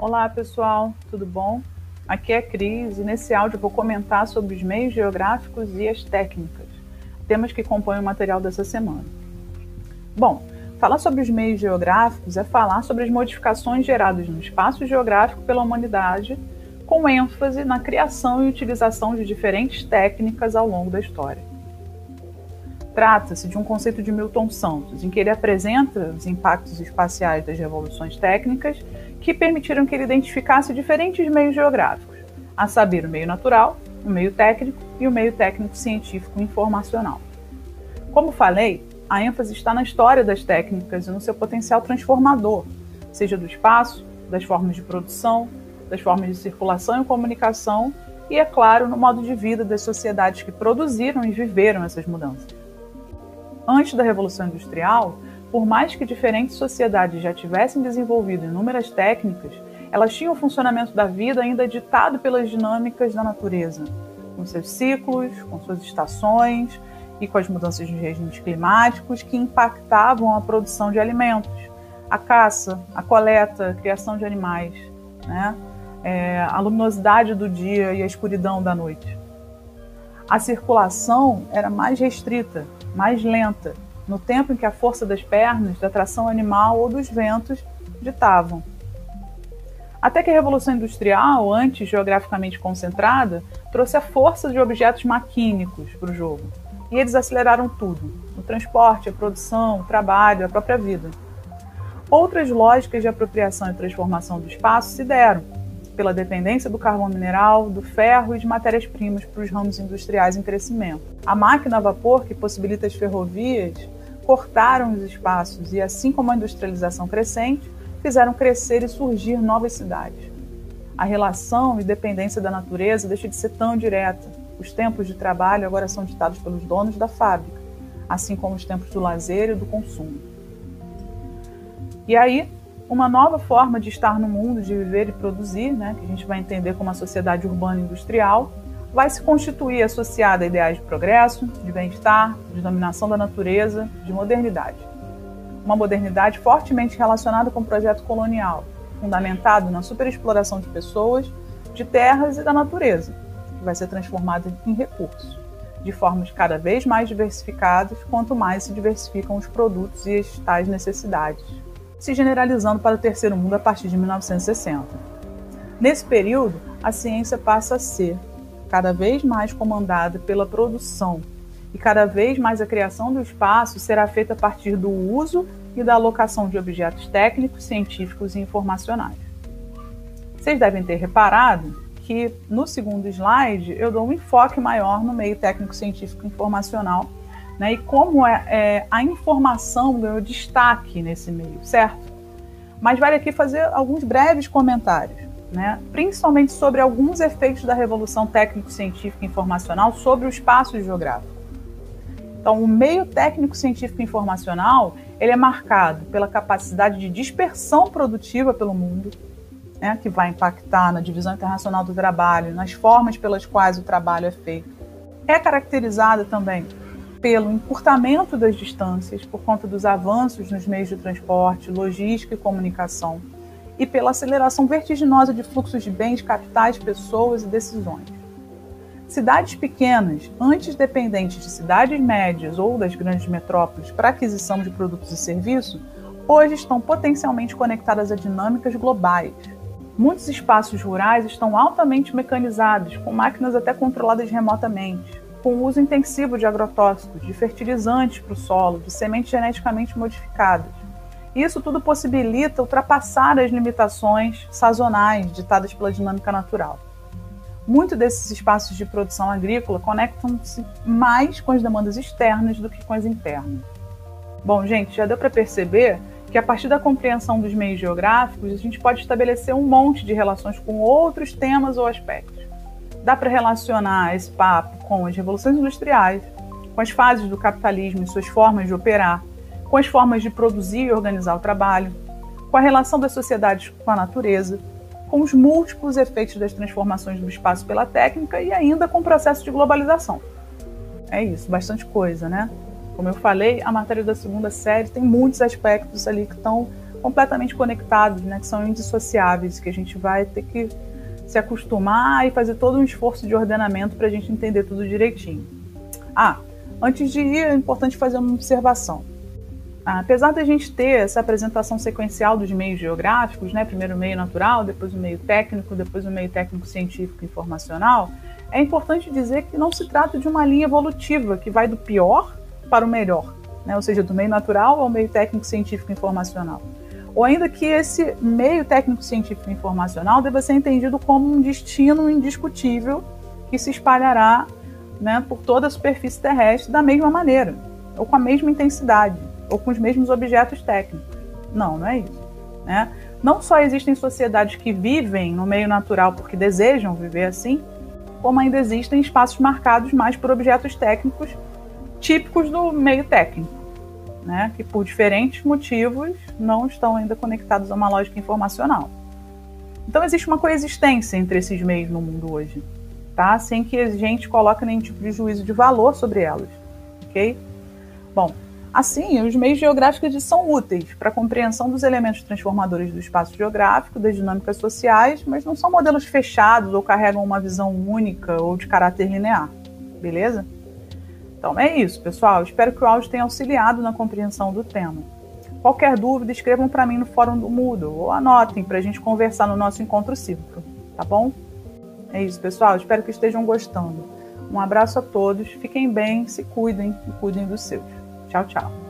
Olá pessoal, tudo bom? Aqui é a Cris e nesse áudio vou comentar sobre os meios geográficos e as técnicas, temas que compõem o material dessa semana. Bom, falar sobre os meios geográficos é falar sobre as modificações geradas no espaço geográfico pela humanidade, com ênfase na criação e utilização de diferentes técnicas ao longo da história. Trata-se de um conceito de Milton Santos, em que ele apresenta os impactos espaciais das revoluções técnicas que permitiram que ele identificasse diferentes meios geográficos, a saber, o meio natural, o meio técnico e o meio técnico científico informacional. Como falei, a ênfase está na história das técnicas e no seu potencial transformador, seja do espaço, das formas de produção, das formas de circulação e comunicação e, é claro, no modo de vida das sociedades que produziram e viveram essas mudanças. Antes da Revolução Industrial, por mais que diferentes sociedades já tivessem desenvolvido inúmeras técnicas, elas tinham o funcionamento da vida ainda ditado pelas dinâmicas da natureza, com seus ciclos, com suas estações e com as mudanças de regimes climáticos que impactavam a produção de alimentos, a caça, a coleta, a criação de animais, né? É, a luminosidade do dia e a escuridão da noite. A circulação era mais restrita, mais lenta, no tempo em que a força das pernas, da tração animal ou dos ventos ditavam. Até que a Revolução Industrial, antes geograficamente concentrada, trouxe a força de objetos maquínicos para o jogo. E eles aceleraram tudo: o transporte, a produção, o trabalho, a própria vida. Outras lógicas de apropriação e transformação do espaço se deram, pela dependência do carvão mineral, do ferro e de matérias-primas para os ramos industriais em crescimento. A máquina a vapor, que possibilita as ferrovias, cortaram os espaços e, assim como a industrialização crescente, fizeram crescer e surgir novas cidades. A relação e dependência da natureza deixa de ser tão direta. Os tempos de trabalho agora são ditados pelos donos da fábrica, assim como os tempos do lazer e do consumo. E aí, uma nova forma de estar no mundo, de viver e produzir, né, que a gente vai entender como a sociedade urbana industrial, vai se constituir associada a ideais de progresso, de bem-estar, de dominação da natureza, de modernidade. Uma modernidade fortemente relacionada com o projeto colonial, fundamentado na superexploração de pessoas, de terras e da natureza, que vai ser transformada em recursos, de formas cada vez mais diversificadas, quanto mais se diversificam os produtos e as tais necessidades se generalizando para o terceiro mundo a partir de 1960. Nesse período, a ciência passa a ser cada vez mais comandada pela produção e cada vez mais a criação do espaço será feita a partir do uso e da alocação de objetos técnicos, científicos e informacionais. Vocês devem ter reparado que no segundo slide eu dou um enfoque maior no meio técnico, científico e informacional né? E como é, é, a informação ganhou destaque nesse meio, certo? Mas vale aqui fazer alguns breves comentários, né? principalmente sobre alguns efeitos da revolução técnico-científica informacional sobre o espaço geográfico. Então, o meio técnico-científico informacional ele é marcado pela capacidade de dispersão produtiva pelo mundo, né, que vai impactar na divisão internacional do trabalho, nas formas pelas quais o trabalho é feito. É caracterizada também pelo encurtamento das distâncias, por conta dos avanços nos meios de transporte, logística e comunicação, e pela aceleração vertiginosa de fluxos de bens, capitais, pessoas e decisões. Cidades pequenas, antes dependentes de cidades médias ou das grandes metrópoles para aquisição de produtos e serviços, hoje estão potencialmente conectadas a dinâmicas globais. Muitos espaços rurais estão altamente mecanizados, com máquinas até controladas remotamente com o uso intensivo de agrotóxicos, de fertilizantes para o solo, de sementes geneticamente modificadas. Isso tudo possibilita ultrapassar as limitações sazonais ditadas pela dinâmica natural. Muitos desses espaços de produção agrícola conectam-se mais com as demandas externas do que com as internas. Bom, gente, já deu para perceber que a partir da compreensão dos meios geográficos, a gente pode estabelecer um monte de relações com outros temas ou aspectos. Dá para relacionar esse papo com as revoluções industriais, com as fases do capitalismo e suas formas de operar, com as formas de produzir e organizar o trabalho, com a relação das sociedades com a natureza, com os múltiplos efeitos das transformações do espaço pela técnica e ainda com o processo de globalização. É isso, bastante coisa, né? Como eu falei, a matéria da segunda série tem muitos aspectos ali que estão completamente conectados, né, que são indissociáveis, que a gente vai ter que se acostumar e fazer todo um esforço de ordenamento para a gente entender tudo direitinho. Ah, antes de ir, é importante fazer uma observação. Apesar da gente ter essa apresentação sequencial dos meios geográficos, né, primeiro o meio natural, depois o meio técnico, depois o meio técnico científico informacional, é importante dizer que não se trata de uma linha evolutiva que vai do pior para o melhor, né, ou seja, do meio natural ao meio técnico científico informacional. Ou ainda que esse meio técnico científico informacional deva ser entendido como um destino indiscutível que se espalhará né, por toda a superfície terrestre da mesma maneira, ou com a mesma intensidade ou com os mesmos objetos técnicos. Não, não é isso. Né? Não só existem sociedades que vivem no meio natural porque desejam viver assim, como ainda existem espaços marcados mais por objetos técnicos típicos do meio técnico, né? que por diferentes motivos não estão ainda conectados a uma lógica informacional. Então existe uma coexistência entre esses meios no mundo hoje, tá? sem que a gente coloque nenhum tipo de juízo de valor sobre elas. ok? Bom, Assim, os meios geográficos são úteis para a compreensão dos elementos transformadores do espaço geográfico, das dinâmicas sociais, mas não são modelos fechados ou carregam uma visão única ou de caráter linear. Beleza? Então é isso, pessoal. Espero que o áudio tenha auxiliado na compreensão do tema. Qualquer dúvida, escrevam para mim no fórum do Moodle ou anotem para a gente conversar no nosso encontro cívico, tá bom? É isso, pessoal. Espero que estejam gostando. Um abraço a todos, fiquem bem, se cuidem e cuidem dos seus. Tchau, tchau.